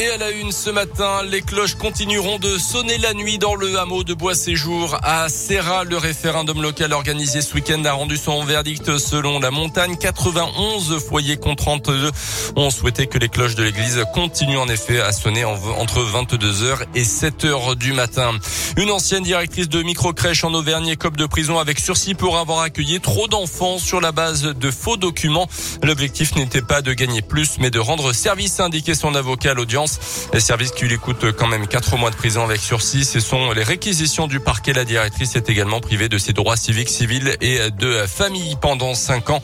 Et à la une ce matin, les cloches continueront de sonner la nuit dans le hameau de Bois-Séjour à Serra. Le référendum local organisé ce week-end a rendu son verdict selon la montagne. 91 foyers contre 32 ont souhaité que les cloches de l'église continuent en effet à sonner entre 22h et 7h du matin. Une ancienne directrice de microcrèche en Auvergne est de prison avec sursis pour avoir accueilli trop d'enfants sur la base de faux documents. L'objectif n'était pas de gagner plus, mais de rendre service, indiqué son avocat à l'audience. Les services qui lui coûtent quand même quatre mois de prison avec sursis. Ce sont les réquisitions du parquet. La directrice est également privée de ses droits civiques, civils et de famille pendant cinq ans.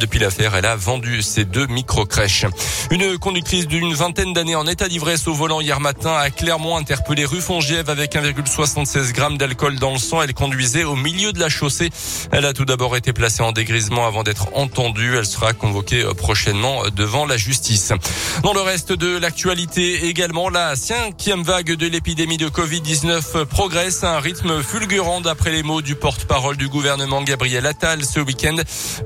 Depuis l'affaire, elle a vendu ses deux micro-crèches. Une conductrice d'une vingtaine d'années en état d'ivresse au volant hier matin a clairement interpellé rue Fongiève avec 1,76 grammes d'alcool dans le sang. Elle conduisait au milieu de la chaussée. Elle a tout d'abord été placée en dégrisement avant d'être entendue. Elle sera convoquée prochainement devant la justice. Dans le reste de l'actualité, également, la cinquième vague de l'épidémie de Covid-19 progresse à un rythme fulgurant d'après les mots du porte-parole du gouvernement Gabriel Attal ce week-end.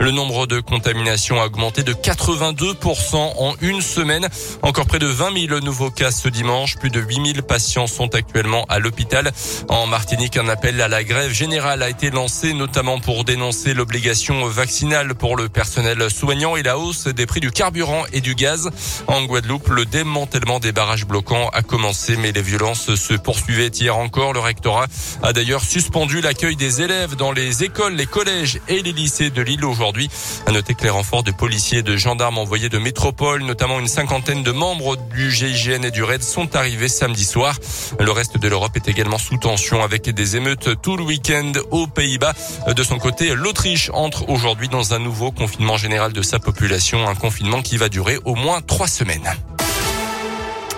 Le nombre de contaminations a augmenté de 82% en une semaine. Encore près de 20 000 nouveaux cas ce dimanche. Plus de 8 000 patients sont actuellement à l'hôpital. En Martinique, un appel à la grève générale a été lancé, notamment pour dénoncer l'obligation vaccinale pour le personnel soignant et la hausse des prix du carburant et du gaz. En Guadeloupe, le démantèlement des barrages bloquants a commencé, mais les violences se poursuivaient hier encore. Le rectorat a d'ailleurs suspendu l'accueil des élèves dans les écoles, les collèges et les lycées de l'île aujourd'hui. À noter que les renforts de policiers et de gendarmes envoyés de métropole, notamment une cinquantaine de membres du GIGN et du RAID, sont arrivés samedi soir. Le reste de l'Europe est également sous tension avec des émeutes tout le week-end aux Pays-Bas. De son côté, l'Autriche entre aujourd'hui dans un nouveau confinement général de sa population, un confinement qui va durer au moins trois semaines.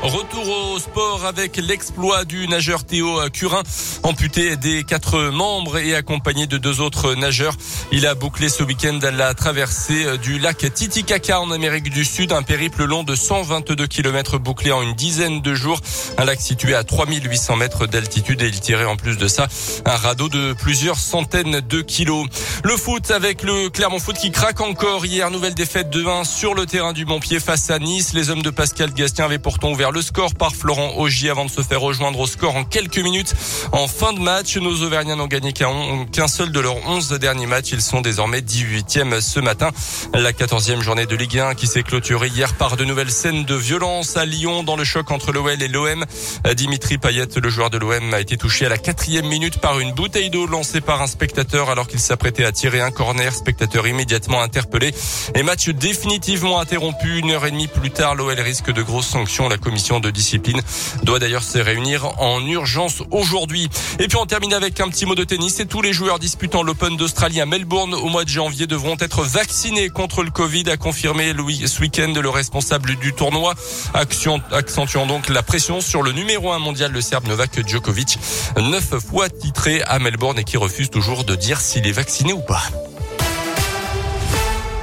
Retour au sport avec l'exploit du nageur Théo Curin, amputé des quatre membres et accompagné de deux autres nageurs. Il a bouclé ce week-end la traversée du lac Titicaca en Amérique du Sud, un périple long de 122 km bouclé en une dizaine de jours. Un lac situé à 3800 mètres d'altitude et il tirait en plus de ça un radeau de plusieurs centaines de kilos. Le foot avec le Clermont Foot qui craque encore hier. Nouvelle défaite de 1 sur le terrain du Montpied face à Nice. Les hommes de Pascal Gastien avaient pourtant ouvert le score par Florent Augier avant de se faire rejoindre au score en quelques minutes. En fin de match, nos Auvergnats n'ont gagné qu'un seul de leurs 11 derniers matchs. Ils sont désormais 18e ce matin. La 14e journée de Ligue 1 qui s'est clôturée hier par de nouvelles scènes de violence à Lyon dans le choc entre l'OL et l'OM. Dimitri Payet, le joueur de l'OM, a été touché à la quatrième minute par une bouteille d'eau lancée par un spectateur alors qu'il s'apprêtait à tirer un corner. Spectateur immédiatement interpellé et match définitivement interrompu. Une heure et demie plus tard, l'OL risque de grosses sanctions. La commission de discipline doit d'ailleurs se réunir en urgence aujourd'hui. Et puis on termine avec un petit mot de tennis. Et tous les joueurs disputant l'Open d'Australie à Melbourne au mois de janvier devront être vaccinés contre le Covid, a confirmé ce week-end le responsable du tournoi, accentuant donc la pression sur le numéro un mondial, le Serbe Novak Djokovic, neuf fois titré à Melbourne et qui refuse toujours de dire s'il est vacciné ou pas.